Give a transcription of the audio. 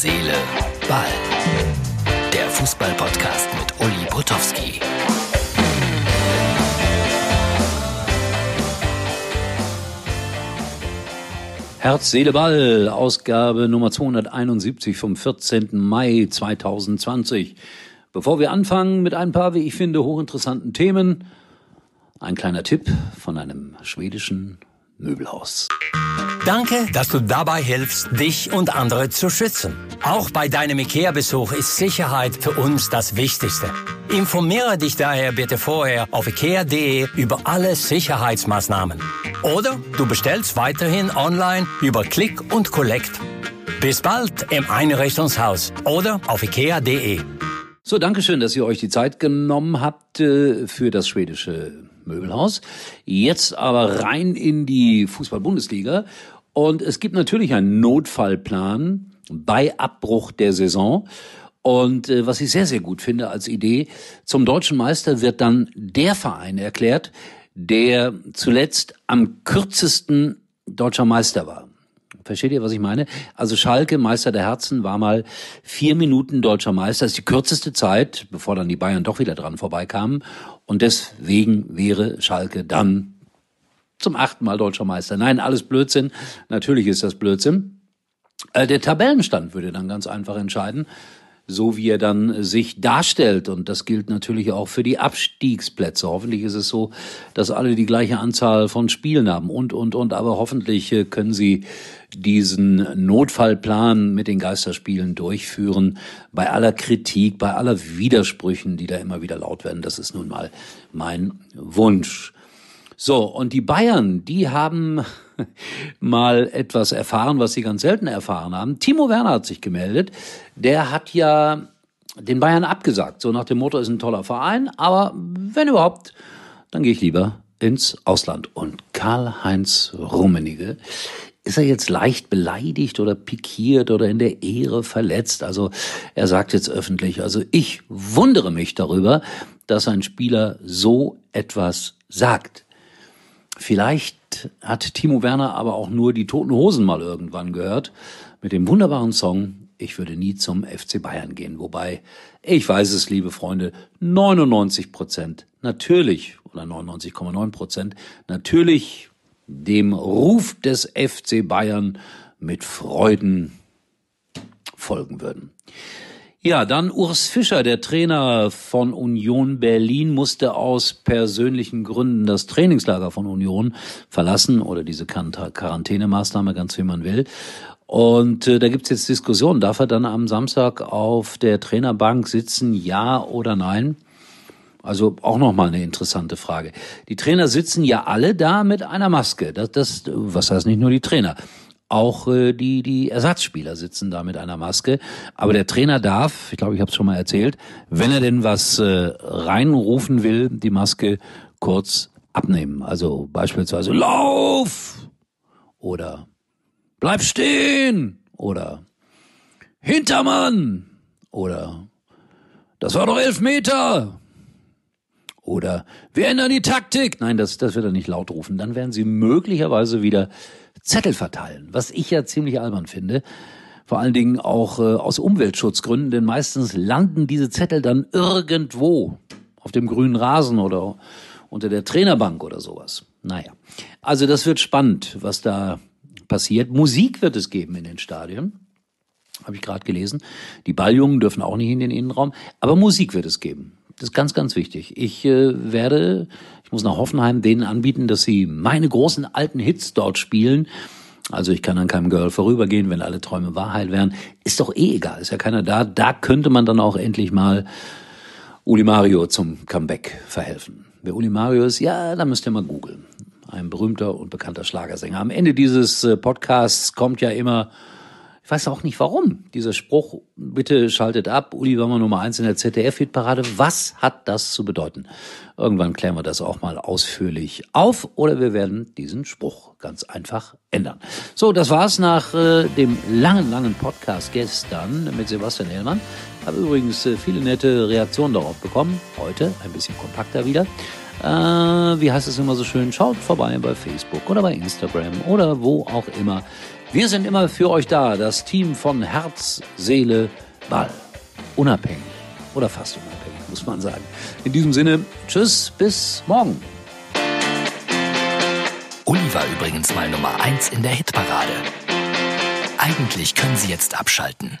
Seele, Ball. Der Fußball-Podcast mit Uli Potowski. Herz, Seele, Ball, Ausgabe Nummer 271 vom 14. Mai 2020. Bevor wir anfangen mit ein paar, wie ich finde, hochinteressanten Themen, ein kleiner Tipp von einem schwedischen Möbelhaus. Danke, dass du dabei hilfst, dich und andere zu schützen. Auch bei deinem IKEA-Besuch ist Sicherheit für uns das Wichtigste. Informiere dich daher bitte vorher auf IKEA.de über alle Sicherheitsmaßnahmen. Oder du bestellst weiterhin online über Click und Collect. Bis bald im Einrichtungshaus oder auf IKEA.de. So, danke schön, dass ihr euch die Zeit genommen habt äh, für das schwedische Möbelhaus. Jetzt aber rein in die Fußball-Bundesliga. Und es gibt natürlich einen Notfallplan bei Abbruch der Saison. Und äh, was ich sehr, sehr gut finde als Idee, zum deutschen Meister wird dann der Verein erklärt, der zuletzt am kürzesten deutscher Meister war. Versteht ihr, was ich meine? Also Schalke, Meister der Herzen, war mal vier Minuten deutscher Meister. Das ist die kürzeste Zeit, bevor dann die Bayern doch wieder dran vorbeikamen. Und deswegen wäre Schalke dann zum achten Mal deutscher Meister. Nein, alles Blödsinn. Natürlich ist das Blödsinn. Äh, der Tabellenstand würde dann ganz einfach entscheiden so wie er dann sich darstellt. Und das gilt natürlich auch für die Abstiegsplätze. Hoffentlich ist es so, dass alle die gleiche Anzahl von Spielen haben und, und, und. Aber hoffentlich äh, können sie diesen Notfallplan mit den Geisterspielen durchführen. Bei aller Kritik, bei aller Widersprüchen, die da immer wieder laut werden. Das ist nun mal mein Wunsch. So, und die Bayern, die haben mal etwas erfahren, was sie ganz selten erfahren haben. Timo Werner hat sich gemeldet. Der hat ja den Bayern abgesagt. So nach dem Motto, ist ein toller Verein, aber wenn überhaupt, dann gehe ich lieber ins Ausland. Und Karl-Heinz Rummenigge, ist er jetzt leicht beleidigt oder pikiert oder in der Ehre verletzt? Also er sagt jetzt öffentlich, also ich wundere mich darüber, dass ein Spieler so etwas sagt. Vielleicht hat Timo Werner aber auch nur die Toten Hosen mal irgendwann gehört mit dem wunderbaren Song Ich würde nie zum FC Bayern gehen. Wobei, ich weiß es, liebe Freunde, 99 Prozent natürlich oder 99,9 Prozent natürlich dem Ruf des FC Bayern mit Freuden folgen würden. Ja, dann Urs Fischer, der Trainer von Union Berlin, musste aus persönlichen Gründen das Trainingslager von Union verlassen oder diese Quarantänemaßnahme, ganz wie man will. Und äh, da gibt's jetzt Diskussionen. Darf er dann am Samstag auf der Trainerbank sitzen, ja oder nein? Also auch nochmal eine interessante Frage. Die Trainer sitzen ja alle da mit einer Maske. Das, das, was heißt nicht nur die Trainer? Auch äh, die, die Ersatzspieler sitzen da mit einer Maske. Aber der Trainer darf, ich glaube, ich habe es schon mal erzählt, wenn er denn was äh, reinrufen will, die Maske kurz abnehmen. Also beispielsweise Lauf oder Bleib stehen oder Hintermann oder Das war doch elf Meter oder wir ändern die Taktik. Nein, das, das wird er nicht laut rufen. Dann werden sie möglicherweise wieder Zettel verteilen, was ich ja ziemlich albern finde. Vor allen Dingen auch äh, aus Umweltschutzgründen, denn meistens landen diese Zettel dann irgendwo auf dem grünen Rasen oder unter der Trainerbank oder sowas. Naja, also das wird spannend, was da passiert. Musik wird es geben in den Stadien. Habe ich gerade gelesen. Die Balljungen dürfen auch nicht in den Innenraum, aber Musik wird es geben. Das ist ganz, ganz wichtig. Ich äh, werde, ich muss nach Hoffenheim denen anbieten, dass sie meine großen alten Hits dort spielen. Also ich kann an keinem Girl vorübergehen, wenn alle Träume Wahrheit wären. Ist doch eh egal, ist ja keiner da. Da könnte man dann auch endlich mal Uli Mario zum Comeback verhelfen. Wer Uli Mario ist, ja, da müsst ihr mal googeln. Ein berühmter und bekannter Schlagersänger. Am Ende dieses äh, Podcasts kommt ja immer ich weiß auch nicht warum. Dieser Spruch, bitte schaltet ab, Uli war mal Nummer eins in der ZDF-Hitparade. Was hat das zu bedeuten? Irgendwann klären wir das auch mal ausführlich auf oder wir werden diesen Spruch ganz einfach ändern. So, das war's nach äh, dem langen, langen Podcast gestern mit Sebastian Hellmann. Habe übrigens äh, viele nette Reaktionen darauf bekommen. Heute ein bisschen kompakter wieder. Äh, wie heißt es immer so schön? Schaut vorbei bei Facebook oder bei Instagram oder wo auch immer Wir sind immer für euch da, das Team von Herz, Seele, Ball. Unabhängig oder fast unabhängig, muss man sagen. In diesem Sinne, tschüss, bis morgen. Uli war übrigens mal Nummer 1 in der Hitparade. Eigentlich können Sie jetzt abschalten.